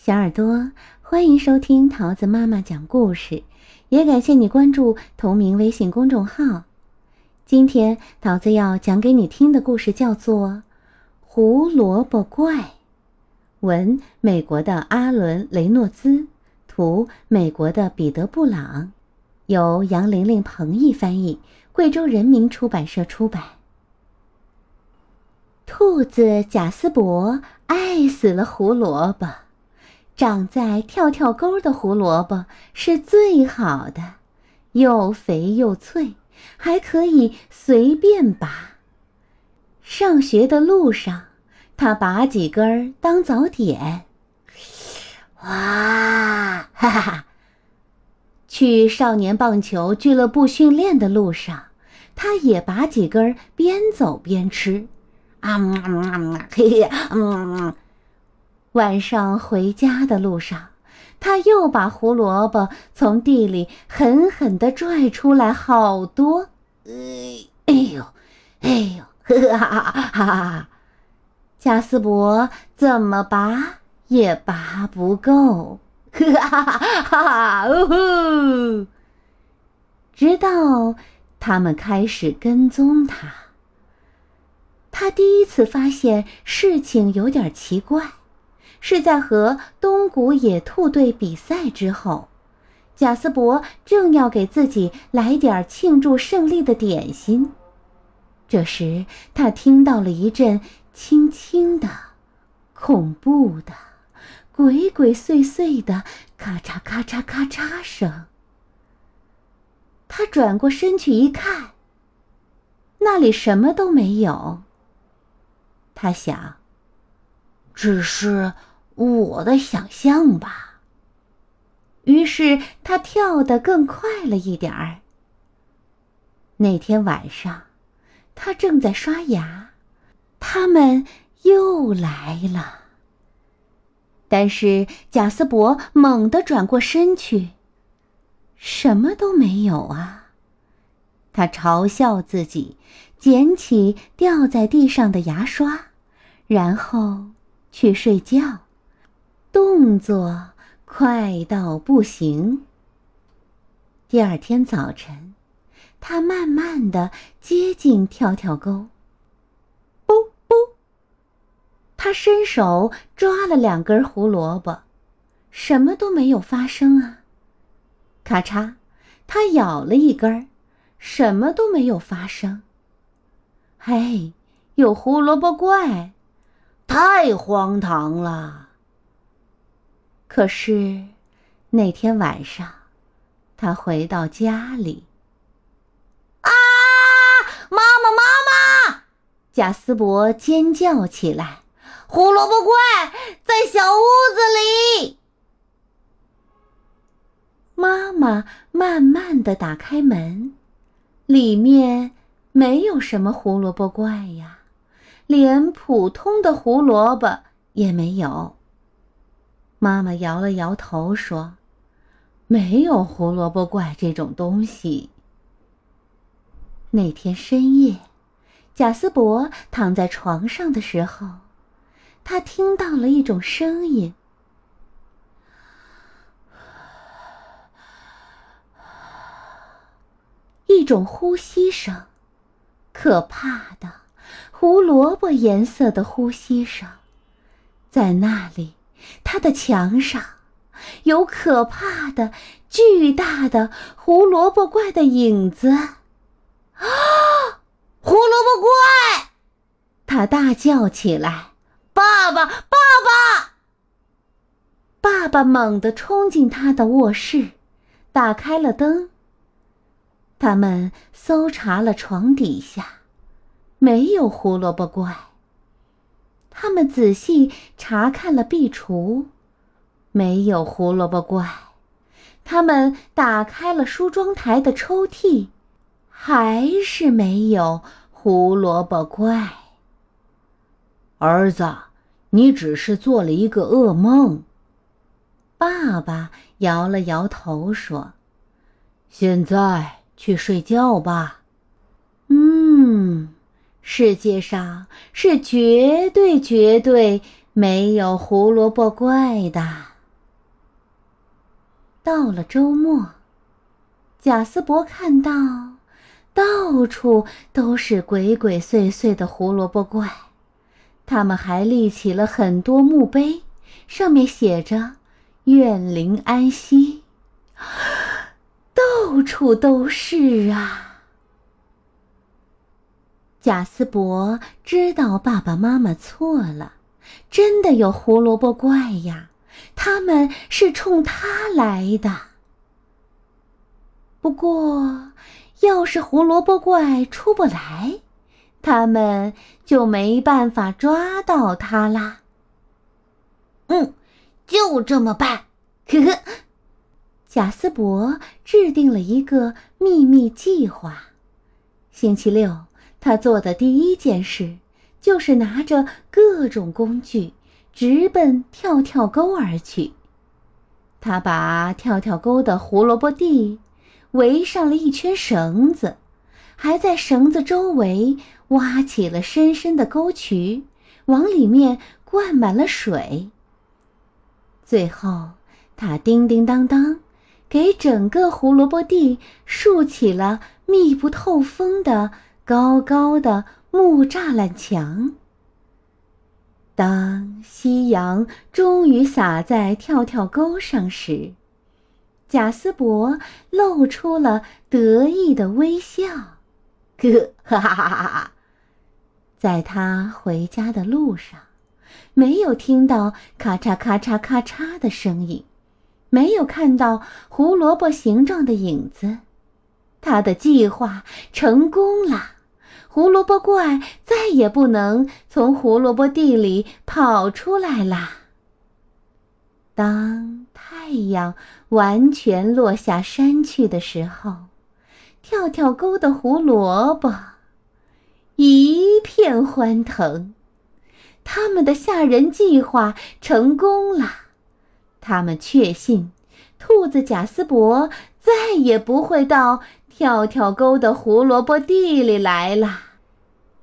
小耳朵，欢迎收听桃子妈妈讲故事，也感谢你关注同名微信公众号。今天桃子要讲给你听的故事叫做《胡萝卜怪》，文美国的阿伦·雷诺兹，图美国的彼得·布朗，由杨玲玲、彭毅翻译，贵州人民出版社出版。兔子贾斯伯爱死了胡萝卜。长在跳跳沟的胡萝卜是最好的，又肥又脆，还可以随便拔。上学的路上，他拔几根当早点。哇，哈哈哈！去少年棒球俱乐部训练的路上，他也拔几根边走边吃。啊啊啊！嘿嘿，嗯。晚上回家的路上，他又把胡萝卜从地里狠狠地拽出来好多。哎呦，哎呦，哈哈哈哈！加斯伯怎么拔也拔不够，哈哈哈哈！呜呼！直到他们开始跟踪他，他第一次发现事情有点奇怪。是在和东谷野兔队比赛之后，贾斯伯正要给自己来点庆祝胜利的点心。这时，他听到了一阵轻轻的、恐怖的、鬼鬼祟祟的咔嚓咔嚓咔嚓声。他转过身去一看，那里什么都没有。他想，只是。我的想象吧。于是他跳得更快了一点儿。那天晚上，他正在刷牙，他们又来了。但是贾斯伯猛地转过身去，什么都没有啊！他嘲笑自己，捡起掉在地上的牙刷，然后去睡觉。动作快到不行。第二天早晨，他慢慢的接近跳跳沟。哦哦，他伸手抓了两根胡萝卜，什么都没有发生啊。咔嚓，他咬了一根，什么都没有发生。嘿，有胡萝卜怪，太荒唐了。可是，那天晚上，他回到家里。啊！妈妈，妈妈！贾斯伯尖叫起来：“胡萝卜怪在小屋子里！”妈妈慢慢的打开门，里面没有什么胡萝卜怪呀，连普通的胡萝卜也没有。妈妈摇了摇头说：“没有胡萝卜怪这种东西。”那天深夜，贾斯伯躺在床上的时候，他听到了一种声音，一种呼吸声，可怕的胡萝卜颜色的呼吸声，在那里。他的墙上有可怕的、巨大的胡萝卜怪的影子。啊！胡萝卜怪！他大叫起来：“爸爸，爸爸！”爸爸猛地冲进他的卧室，打开了灯。他们搜查了床底下，没有胡萝卜怪。他们仔细查看了壁橱，没有胡萝卜怪。他们打开了梳妆台的抽屉，还是没有胡萝卜怪。儿子，你只是做了一个噩梦。爸爸摇了摇头说：“现在去睡觉吧。”嗯。世界上是绝对绝对没有胡萝卜怪的。到了周末，贾斯伯看到到处都是鬼鬼祟祟的胡萝卜怪，他们还立起了很多墓碑，上面写着“愿灵安息”，到处都是啊。贾斯伯知道爸爸妈妈错了，真的有胡萝卜怪呀。他们是冲他来的。不过，要是胡萝卜怪出不来，他们就没办法抓到他啦。嗯，就这么办。呵呵，贾斯伯制定了一个秘密计划。星期六，他做的第一件事就是拿着各种工具。直奔跳跳沟而去。他把跳跳沟的胡萝卜地围上了一圈绳子，还在绳子周围挖起了深深的沟渠，往里面灌满了水。最后，他叮叮当当，给整个胡萝卜地竖起了密不透风的高高的木栅栏墙。当夕阳终于洒在跳跳沟上时，贾斯伯露出了得意的微笑。呵，哈哈哈哈哈！在他回家的路上，没有听到咔嚓咔嚓咔嚓的声音，没有看到胡萝卜形状的影子，他的计划成功了。胡萝卜怪再也不能从胡萝卜地里跑出来啦。当太阳完全落下山去的时候，跳跳沟的胡萝卜一片欢腾，他们的吓人计划成功了。他们确信，兔子贾斯伯再也不会到跳跳沟的胡萝卜地里来了。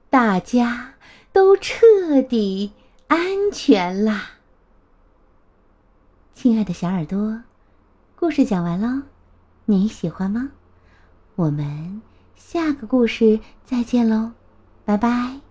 大家都彻底安全啦！亲爱的小耳朵，故事讲完了，你喜欢吗？我们下个故事再见喽，拜拜。